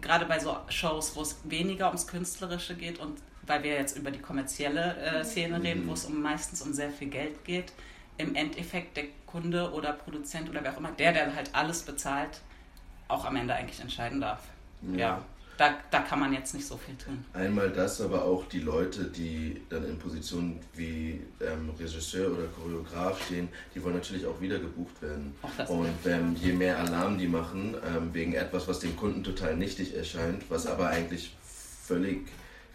gerade bei so Shows, wo es weniger ums Künstlerische geht und weil wir jetzt über die kommerzielle äh, Szene reden, wo es um, meistens um sehr viel Geld geht, im Endeffekt der Kunde oder Produzent oder wer auch immer, der, der halt alles bezahlt, auch am Ende eigentlich entscheiden darf. Ja. ja. Da, da kann man jetzt nicht so viel tun. Einmal das, aber auch die Leute, die dann in Positionen wie ähm, Regisseur oder Choreograf stehen, die wollen natürlich auch wieder gebucht werden. Und ähm, je mehr Alarm die machen, ähm, wegen etwas, was dem Kunden total nichtig erscheint, was aber eigentlich völlig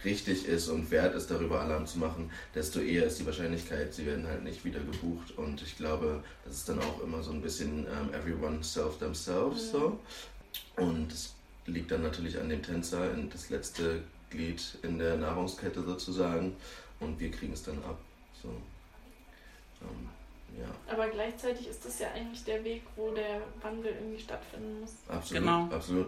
richtig ist und wert ist, darüber Alarm zu machen, desto eher ist die Wahrscheinlichkeit, sie werden halt nicht wieder gebucht. Und ich glaube, das ist dann auch immer so ein bisschen ähm, everyone self themselves mhm. so. Und es liegt dann natürlich an dem Tänzer, das letzte Glied in der Nahrungskette sozusagen. Und wir kriegen es dann ab. So. Ähm, ja. Aber gleichzeitig ist das ja eigentlich der Weg, wo der Wandel irgendwie stattfinden muss. Absolut, genau. absolut.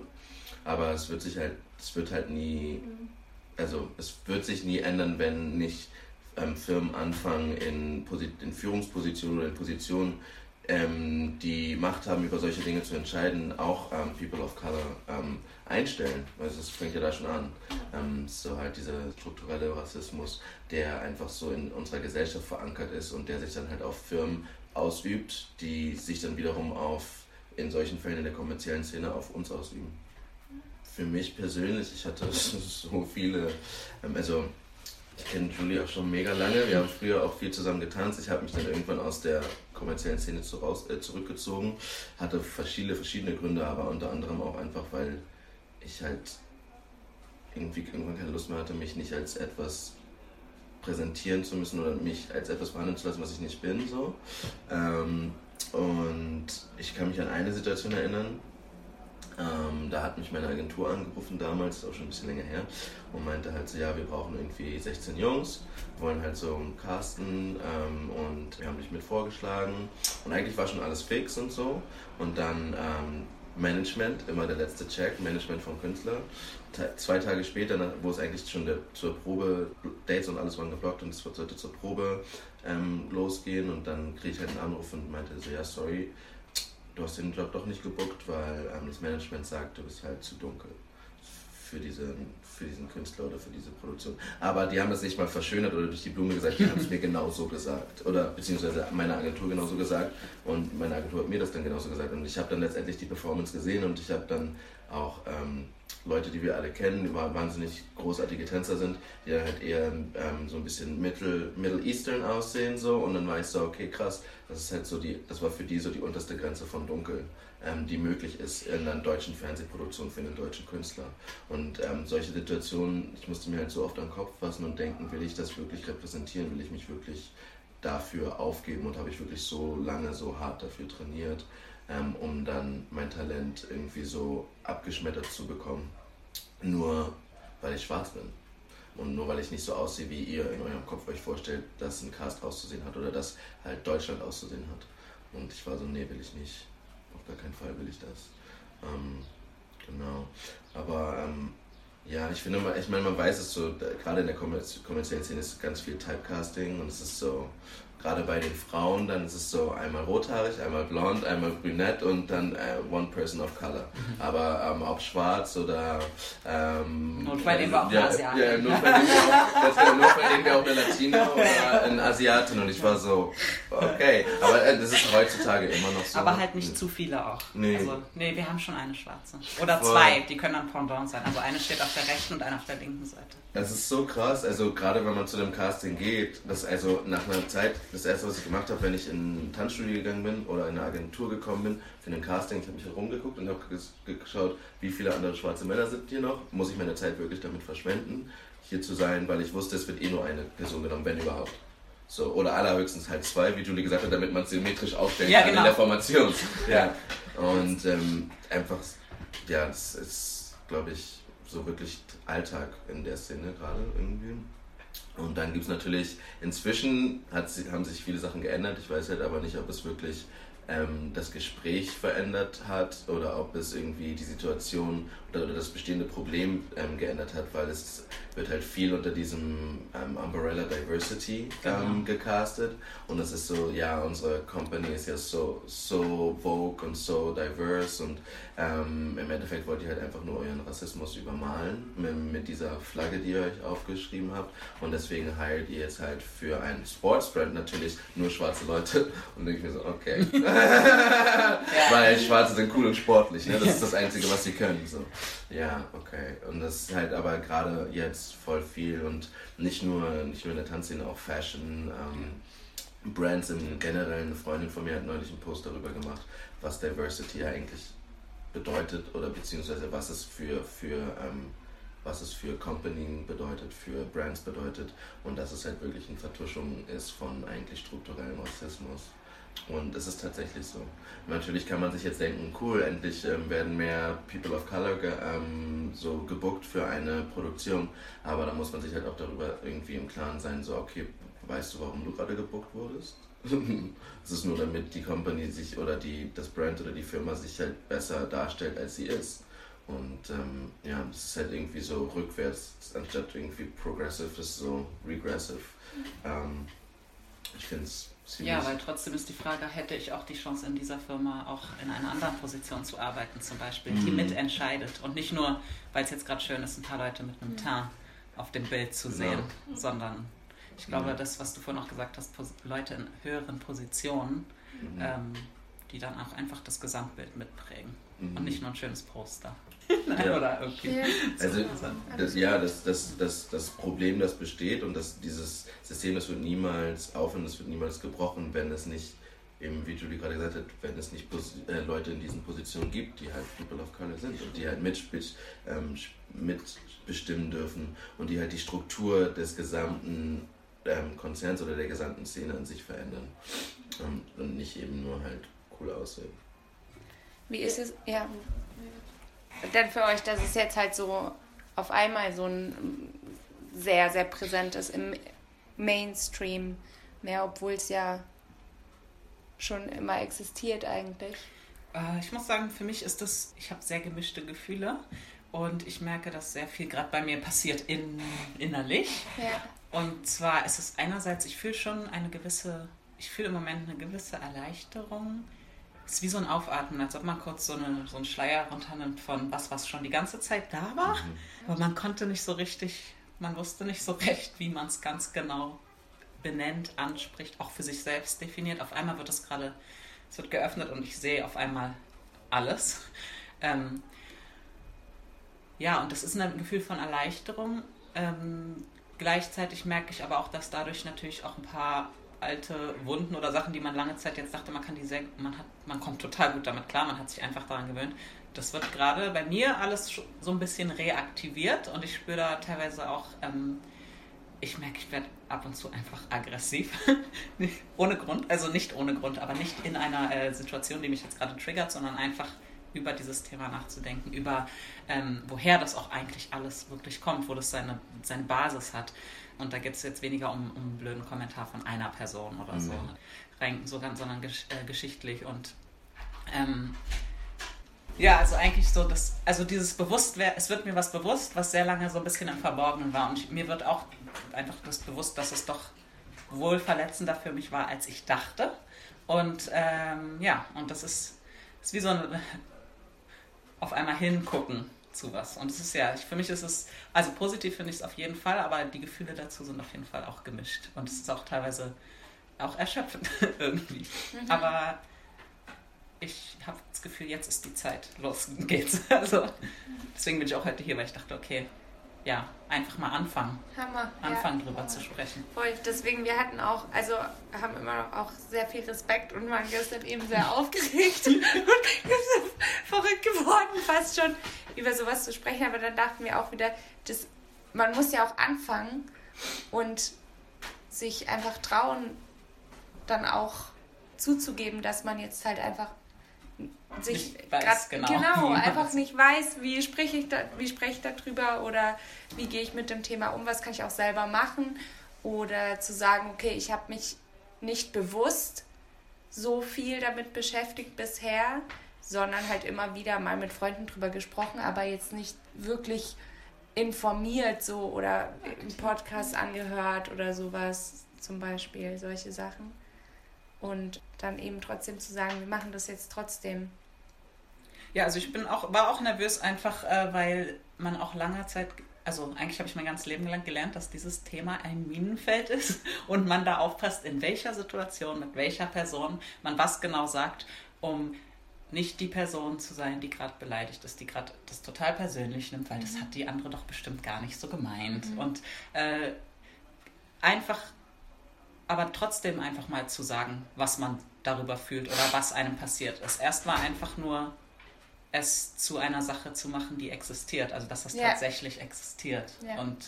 Aber es wird sich halt, es wird halt nie, mhm. also es wird sich nie ändern, wenn nicht ähm, Firmen anfangen, in, in Führungspositionen oder in Positionen ähm, die Macht haben, über solche Dinge zu entscheiden, auch ähm, People of Color ähm, einstellen. Also das fängt ja da schon an. Ähm, so halt dieser strukturelle Rassismus, der einfach so in unserer Gesellschaft verankert ist und der sich dann halt auf Firmen ausübt, die sich dann wiederum auf in solchen Fällen in der kommerziellen Szene auf uns ausüben. Für mich persönlich, ich hatte so viele, ähm, also ich kenne Julie auch schon mega lange. Wir haben früher auch viel zusammen getanzt. Ich habe mich dann irgendwann aus der kommerziellen Szene zu raus, äh, zurückgezogen. Hatte verschiedene, verschiedene Gründe, aber unter anderem auch einfach, weil ich halt irgendwie irgendwann keine Lust mehr hatte, mich nicht als etwas präsentieren zu müssen oder mich als etwas behandeln zu lassen, was ich nicht bin. So. Ähm, und ich kann mich an eine Situation erinnern, ähm, da hat mich meine Agentur angerufen damals, auch schon ein bisschen länger her, und meinte halt so, ja, wir brauchen irgendwie 16 Jungs, wollen halt so einen casten ähm, und wir haben dich mit vorgeschlagen. Und eigentlich war schon alles fix und so. Und dann ähm, Management, immer der letzte Check, Management vom Künstler. zwei Tage später, wo es eigentlich schon der, zur Probe, Dates und alles waren geblockt und es sollte zur Probe ähm, losgehen und dann kriege ich halt einen Anruf und meinte so, ja, sorry, du hast den Job doch nicht gebuckt, weil ähm, das Management sagt, du bist halt zu dunkel für, diese, für diesen Künstler oder für diese Produktion. Aber die haben das nicht mal verschönert oder durch die Blume gesagt, die haben es mir genauso gesagt. Oder beziehungsweise meine Agentur genauso gesagt und meine Agentur hat mir das dann genauso gesagt. Und ich habe dann letztendlich die Performance gesehen und ich habe dann auch ähm, Leute, die wir alle kennen, die wahnsinnig großartige Tänzer sind, die dann halt eher ähm, so ein bisschen Middle, Middle Eastern aussehen so. Und dann war ich so, okay krass, das ist halt so die, das war für die so die unterste Grenze von Dunkel, ähm, die möglich ist in einer deutschen Fernsehproduktion für einen deutschen Künstler. Und ähm, solche Situationen, ich musste mir halt so oft am Kopf fassen und denken, will ich das wirklich repräsentieren, will ich mich wirklich dafür aufgeben? Und habe ich wirklich so lange, so hart dafür trainiert ähm, um dann mein Talent irgendwie so abgeschmettert zu bekommen. Nur weil ich schwarz bin. Und nur weil ich nicht so aussehe, wie ihr in eurem Kopf euch vorstellt, dass ein Cast auszusehen hat oder dass halt Deutschland auszusehen hat. Und ich war so, nee, will ich nicht. Auf gar keinen Fall will ich das. Ähm, genau. Aber ähm, ja, ich finde, ich meine, man weiß es so, gerade in der kommerziellen Szene ist ganz viel Typecasting und es ist so, gerade bei den Frauen, dann ist es so einmal rothaarig, einmal blond, einmal brünett und dann äh, one person of color. Mhm. Aber ähm, ob schwarz oder ähm, notfalls wir auch ja, Asiaten. Ja, notfalls wir auch, auch eine Latino oder eine Asiatin und ich war so, okay. Aber äh, das ist heutzutage immer noch so. Aber halt nicht zu viele auch. Nee. Also, nee, wir haben schon eine schwarze. Oder Voll. zwei, die können dann Pendant sein. Also eine steht auf der rechten und eine auf der linken Seite. Das ist so krass, also gerade wenn man zu dem Casting geht, dass also nach einer Zeit, das erste, was ich gemacht habe, wenn ich in ein Tanzstudio gegangen bin oder in eine Agentur gekommen bin für ein Casting, ich habe mich herumgeguckt und habe geschaut, wie viele andere schwarze Männer sind hier noch, muss ich meine Zeit wirklich damit verschwenden, hier zu sein, weil ich wusste, es wird eh nur eine Person genommen, wenn überhaupt. So, oder allerhöchstens halt zwei, wie Julie gesagt hat, damit man es symmetrisch aufstellen ja, kann genau. in der Formation. Ja. Und ähm, einfach, ja, das ist, glaube ich, so wirklich Alltag in der Szene gerade irgendwie. Und dann gibt es natürlich, inzwischen hat, haben sich viele Sachen geändert. Ich weiß halt aber nicht, ob es wirklich ähm, das Gespräch verändert hat oder ob es irgendwie die Situation oder, das bestehende Problem ähm, geändert hat, weil es wird halt viel unter diesem ähm, Umbrella Diversity ähm, genau. gecastet und es ist so, ja, unsere Company ist ja so, so vogue und so diverse und ähm, im Endeffekt wollt ihr halt einfach nur euren Rassismus übermalen mit, mit dieser Flagge, die ihr euch aufgeschrieben habt und deswegen heilt ihr jetzt halt für einen Sportsbrand natürlich nur schwarze Leute und denke ich mir so, okay. Weil Schwarze sind cool und sportlich, ne? das ist das Einzige, was sie können. So. Ja, okay. Und das ist halt aber gerade jetzt voll viel und nicht nur, nicht nur in der Tanzszene, auch Fashion. Ähm, Brands im Generellen. Eine Freundin von mir hat neulich einen Post darüber gemacht, was Diversity eigentlich bedeutet oder beziehungsweise was es für, für ähm, was es für Company bedeutet, für Brands bedeutet und dass es halt wirklich eine Vertuschung ist von eigentlich strukturellem Rassismus. Und es ist tatsächlich so. Natürlich kann man sich jetzt denken, cool, endlich ähm, werden mehr People of Color ge, ähm, so gebuckt für eine Produktion. Aber da muss man sich halt auch darüber irgendwie im Klaren sein, so, okay, weißt du, warum du gerade gebuckt wurdest? es ist nur damit die Company sich oder die, das Brand oder die Firma sich halt besser darstellt, als sie ist. Und ähm, ja, es ist halt irgendwie so rückwärts, anstatt irgendwie progressive, ist so regressive. Ähm, ich finde es ja, weil trotzdem ist die Frage, hätte ich auch die Chance in dieser Firma auch in einer anderen Position zu arbeiten, zum Beispiel, mhm. die mitentscheidet und nicht nur, weil es jetzt gerade schön ist, ein paar Leute mit einem mhm. Teint auf dem Bild zu sehen, genau. sondern ich glaube, ja. das, was du vorhin auch gesagt hast, Leute in höheren Positionen, mhm. ähm, die dann auch einfach das Gesamtbild mitprägen und mhm. nicht nur ein schönes Poster. ja. Oder okay. Also das, ja, das, das, das, das Problem, das besteht und das, dieses System, das wird niemals aufhören, das wird niemals gebrochen, wenn es nicht, eben wie Julie gerade gesagt hat, wenn es nicht äh, Leute in diesen Positionen gibt, die halt People of Color sind und die halt mitspiel, ähm, mitbestimmen dürfen und die halt die Struktur des gesamten ähm, Konzerns oder der gesamten Szene an sich verändern ähm, und nicht eben nur halt cool aussehen. Wie ist es, ja, denn für euch, dass es jetzt halt so auf einmal so ein sehr, sehr präsent ist im Mainstream mehr, obwohl es ja schon immer existiert eigentlich? Äh, ich muss sagen, für mich ist das, ich habe sehr gemischte Gefühle und ich merke, dass sehr viel gerade bei mir passiert in, innerlich. Ja. Und zwar ist es einerseits, ich fühle schon eine gewisse, ich fühle im Moment eine gewisse Erleichterung ist wie so ein Aufatmen, als ob man kurz so, eine, so einen Schleier runternimmt von was, was schon die ganze Zeit da war. Mhm. Aber man konnte nicht so richtig, man wusste nicht so recht, wie man es ganz genau benennt, anspricht, auch für sich selbst definiert. Auf einmal wird es gerade, es wird geöffnet und ich sehe auf einmal alles. Ähm, ja, und das ist ein Gefühl von Erleichterung. Ähm, gleichzeitig merke ich aber auch, dass dadurch natürlich auch ein paar alte Wunden oder Sachen, die man lange Zeit jetzt dachte, man kann die sehr, man hat, man kommt total gut damit klar, man hat sich einfach daran gewöhnt. Das wird gerade bei mir alles so ein bisschen reaktiviert und ich spüre da teilweise auch, ähm, ich merke, ich werde ab und zu einfach aggressiv. ohne Grund, also nicht ohne Grund, aber nicht in einer äh, Situation, die mich jetzt gerade triggert, sondern einfach über dieses Thema nachzudenken, über ähm, woher das auch eigentlich alles wirklich kommt, wo das seine, seine Basis hat. Und da geht es jetzt weniger um, um einen blöden Kommentar von einer Person oder so, mhm. rein, so sondern gesch äh, geschichtlich und ähm, ja, also eigentlich so, dass, also dieses Bewusstwerden, es wird mir was bewusst, was sehr lange so ein bisschen im Verborgenen war. Und ich, mir wird auch einfach das bewusst, dass es doch wohl verletzender für mich war, als ich dachte. Und ähm, ja, und das ist, ist wie so ein auf einmal hingucken zu was. Und es ist ja, für mich ist es, also positiv finde ich es auf jeden Fall, aber die Gefühle dazu sind auf jeden Fall auch gemischt. Und es ist auch teilweise auch erschöpfend irgendwie. Mhm. Aber ich habe das Gefühl, jetzt ist die Zeit. Los geht's. Also deswegen bin ich auch heute hier, weil ich dachte, okay, ja, einfach mal anfangen. Hammer. Anfangen ja. drüber zu sprechen. Voll. Deswegen, wir hatten auch, also haben immer noch auch sehr viel Respekt und waren gestern eben sehr aufgeregt und verrückt geworden, fast schon über sowas zu sprechen. Aber dann dachten wir auch wieder, das, man muss ja auch anfangen und sich einfach trauen, dann auch zuzugeben, dass man jetzt halt einfach sich weiß, genau, genau einfach nicht weiß, wie spreche ich da, wie spreche ich darüber oder wie gehe ich mit dem Thema um, was kann ich auch selber machen oder zu sagen, okay, ich habe mich nicht bewusst so viel damit beschäftigt bisher, sondern halt immer wieder mal mit Freunden drüber gesprochen, aber jetzt nicht wirklich informiert so oder im Podcast angehört oder sowas zum Beispiel, solche Sachen. Und dann eben trotzdem zu sagen, wir machen das jetzt trotzdem. Ja, also ich bin auch, war auch nervös, einfach äh, weil man auch langer Zeit, also eigentlich habe ich mein ganzes Leben lang gelernt, dass dieses Thema ein Minenfeld ist und man da aufpasst, in welcher Situation, mit welcher Person man was genau sagt, um nicht die Person zu sein, die gerade beleidigt ist, die gerade das total persönlich nimmt, weil mhm. das hat die andere doch bestimmt gar nicht so gemeint. Mhm. Und äh, einfach, aber trotzdem einfach mal zu sagen, was man darüber fühlt oder was einem passiert ist. Erstmal einfach nur es zu einer Sache zu machen, die existiert, also dass das ja. tatsächlich existiert. Ja. Und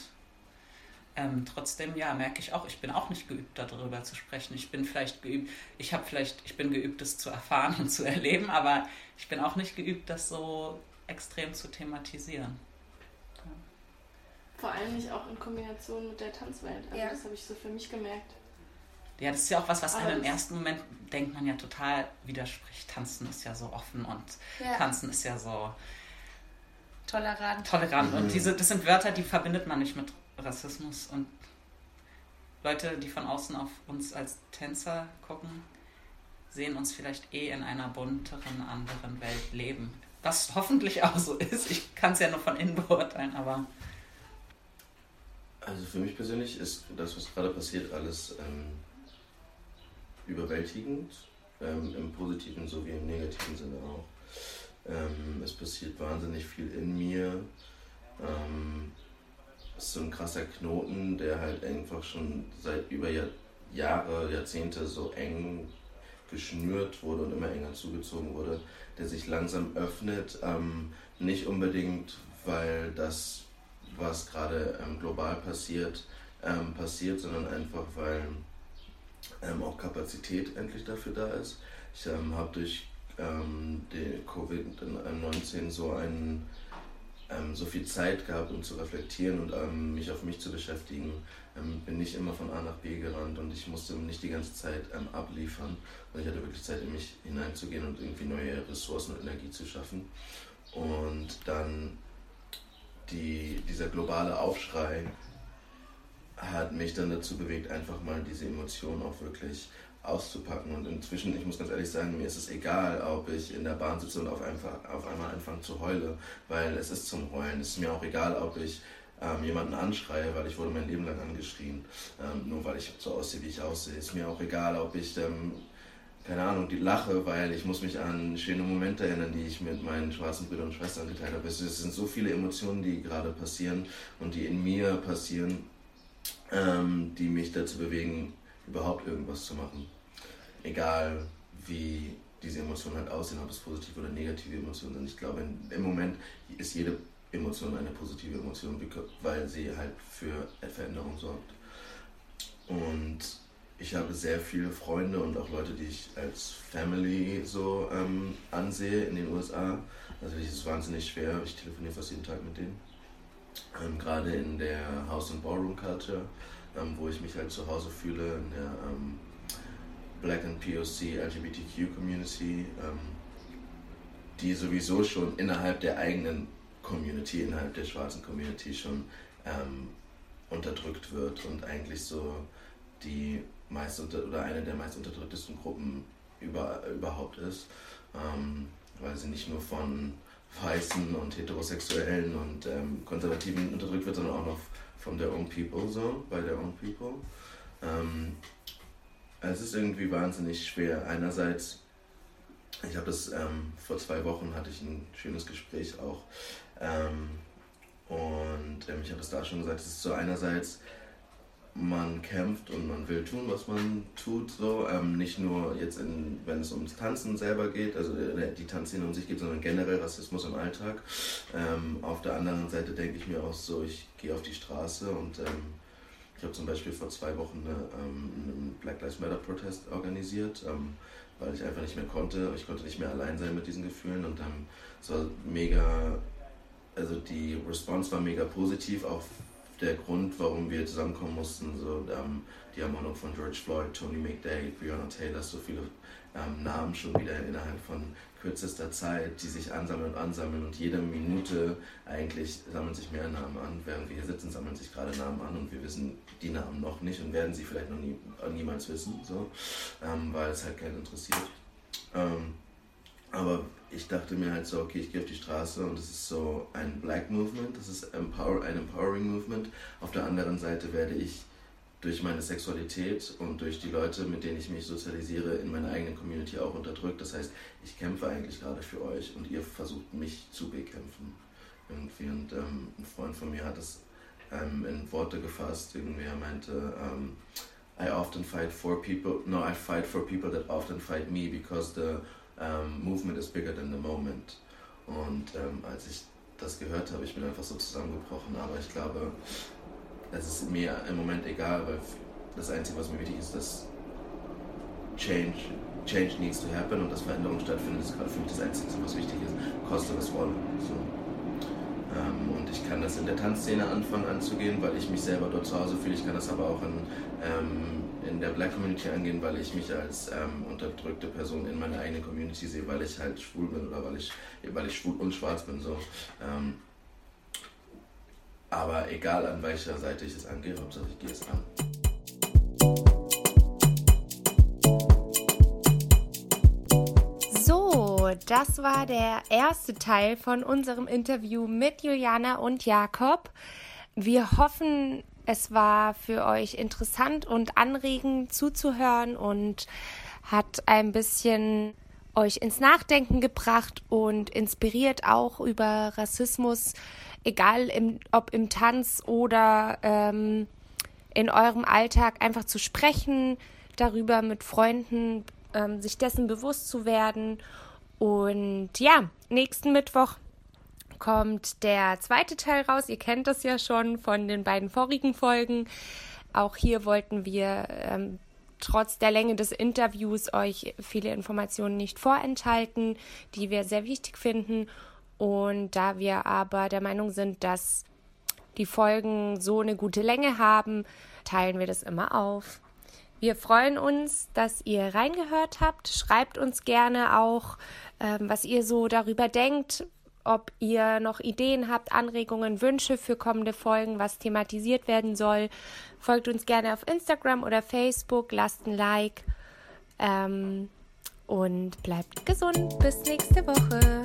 ähm, trotzdem, ja, merke ich auch, ich bin auch nicht geübt, darüber zu sprechen. Ich bin vielleicht geübt, ich habe vielleicht, ich bin geübt, das zu erfahren und zu erleben, aber ich bin auch nicht geübt, das so extrem zu thematisieren. Ja. Vor allem nicht auch in Kombination mit der Tanzwelt. Also ja. das habe ich so für mich gemerkt. Ja, das ist ja auch was, was einem im ersten Moment denkt man ja total widerspricht. Tanzen ist ja so offen und ja. Tanzen ist ja so tolerant. Tolerant. Mhm. Und diese, das sind Wörter, die verbindet man nicht mit Rassismus und Leute, die von außen auf uns als Tänzer gucken, sehen uns vielleicht eh in einer bunteren, anderen Welt leben. Was hoffentlich auch so ist. Ich kann es ja nur von innen beurteilen, aber. Also für mich persönlich ist das, was gerade passiert, alles ähm, überwältigend, ähm, im positiven sowie im negativen Sinne auch. Ähm, es passiert wahnsinnig viel in mir. Ähm, ist so ein krasser Knoten, der halt einfach schon seit über Jahr, Jahre, Jahrzehnte so eng geschnürt wurde und immer enger zugezogen wurde, der sich langsam öffnet. Ähm, nicht unbedingt, weil das, was gerade ähm, global passiert, ähm, passiert, sondern einfach, weil ähm, auch Kapazität endlich dafür da ist. Ich ähm, habe durch ähm, die Covid-19 so einen ähm, so viel Zeit gehabt, um zu reflektieren und ähm, mich auf mich zu beschäftigen. Ähm, bin nicht immer von A nach B gerannt und ich musste nicht die ganze Zeit ähm, abliefern. Und ich hatte wirklich Zeit, in mich hineinzugehen und irgendwie neue Ressourcen und Energie zu schaffen. Und dann die, dieser globale Aufschrei hat mich dann dazu bewegt, einfach mal diese Emotionen auch wirklich auszupacken. Und inzwischen, ich muss ganz ehrlich sagen, mir ist es egal, ob ich in der Bahn sitze und auf, einfach, auf einmal anfange zu heulen, weil es ist zum Heulen. Es ist mir auch egal, ob ich ähm, jemanden anschreie, weil ich wurde mein Leben lang angeschrien, ähm, nur weil ich so aussehe, wie ich aussehe. Es Ist mir auch egal, ob ich, ähm, keine Ahnung, die lache, weil ich muss mich an schöne Momente erinnern, die ich mit meinen schwarzen Brüdern und Schwestern geteilt habe. Es sind so viele Emotionen, die gerade passieren und die in mir passieren, ähm, die mich dazu bewegen, überhaupt irgendwas zu machen egal wie diese Emotionen halt aussehen, ob es positive oder negative Emotionen sind. Ich glaube, im Moment ist jede Emotion eine positive Emotion, weil sie halt für Veränderung sorgt. Und ich habe sehr viele Freunde und auch Leute, die ich als Family so ähm, ansehe in den USA. Natürlich ist es wahnsinnig schwer. Ich telefoniere fast jeden Tag mit denen. Ähm, Gerade in der House- and Ballroom Culture, ähm, wo ich mich halt zu Hause fühle, in der ähm, Black and POC, LGBTQ Community, ähm, die sowieso schon innerhalb der eigenen Community, innerhalb der schwarzen Community schon ähm, unterdrückt wird und eigentlich so die meist unter, oder eine der meist unterdrücktesten Gruppen über, überhaupt ist, ähm, weil sie nicht nur von Weißen und Heterosexuellen und ähm, Konservativen unterdrückt wird, sondern auch noch von their own people, so, bei their own people. Ähm, es ist irgendwie wahnsinnig schwer. Einerseits, ich habe das ähm, vor zwei Wochen hatte ich ein schönes Gespräch auch. Ähm, und ähm, ich habe es da schon gesagt, es ist so einerseits, man kämpft und man will tun, was man tut, so. Ähm, nicht nur jetzt, in, wenn es ums Tanzen selber geht, also äh, die Tanzszene um sich geht, sondern generell Rassismus im Alltag. Ähm, auf der anderen Seite denke ich mir auch so, ich gehe auf die Straße und ähm, ich habe zum Beispiel vor zwei Wochen eine, ähm, einen Black Lives Matter Protest organisiert, ähm, weil ich einfach nicht mehr konnte. Ich konnte nicht mehr allein sein mit diesen Gefühlen und es war mega, also die Response war mega positiv, auch der Grund, warum wir zusammenkommen mussten. So, ähm, die Ermordung von George Floyd, Tony McDade, Breonna Taylor, so viele ähm, Namen schon wieder innerhalb von kürzester Zeit, die sich ansammeln und ansammeln und jede Minute eigentlich sammeln sich mehr Namen an. Während wir hier sitzen, sammeln sich gerade Namen an und wir wissen die Namen noch nicht und werden sie vielleicht noch nie, niemals wissen, so, ähm, weil es halt keinen interessiert. Ähm, aber ich dachte mir halt so, okay, ich gehe auf die Straße und es ist so ein Black Movement, das ist empower, ein Empowering Movement. Auf der anderen Seite werde ich durch meine Sexualität und durch die Leute, mit denen ich mich sozialisiere, in meiner eigenen Community auch unterdrückt. Das heißt, ich kämpfe eigentlich gerade für euch und ihr versucht mich zu bekämpfen. Irgendwie. Und ähm, ein Freund von mir hat es ähm, in Worte gefasst. Irgendwie er meinte, ähm, I often fight for people, no, I fight for people that often fight me because the um, movement is bigger than the moment. Und ähm, als ich das gehört habe, ich bin einfach so zusammengebrochen. Aber ich glaube, es ist mir im Moment egal, weil das Einzige, was mir wichtig ist, dass Change, Change needs to happen und dass Veränderung stattfindet, ist gerade für mich das Einzige, was wichtig ist. Koste was wolle. So. Ähm, und ich kann das in der Tanzszene anfangen anzugehen, weil ich mich selber dort zu Hause fühle. Ich kann das aber auch in, ähm, in der Black Community angehen, weil ich mich als ähm, unterdrückte Person in meiner eigenen Community sehe, weil ich halt schwul bin oder weil ich, weil ich schwul und schwarz bin. So. Ähm, aber egal an welcher Seite ich es angehe, Hauptsache ich gehe es an. So, das war der erste Teil von unserem Interview mit Juliana und Jakob. Wir hoffen, es war für euch interessant und anregend zuzuhören und hat ein bisschen euch ins Nachdenken gebracht und inspiriert auch über Rassismus egal im, ob im Tanz oder ähm, in eurem Alltag, einfach zu sprechen, darüber mit Freunden, ähm, sich dessen bewusst zu werden. Und ja, nächsten Mittwoch kommt der zweite Teil raus. Ihr kennt das ja schon von den beiden vorigen Folgen. Auch hier wollten wir ähm, trotz der Länge des Interviews euch viele Informationen nicht vorenthalten, die wir sehr wichtig finden. Und da wir aber der Meinung sind, dass die Folgen so eine gute Länge haben, teilen wir das immer auf. Wir freuen uns, dass ihr reingehört habt. Schreibt uns gerne auch, ähm, was ihr so darüber denkt, ob ihr noch Ideen habt, Anregungen, Wünsche für kommende Folgen, was thematisiert werden soll. Folgt uns gerne auf Instagram oder Facebook, lasst ein Like ähm, und bleibt gesund. Bis nächste Woche.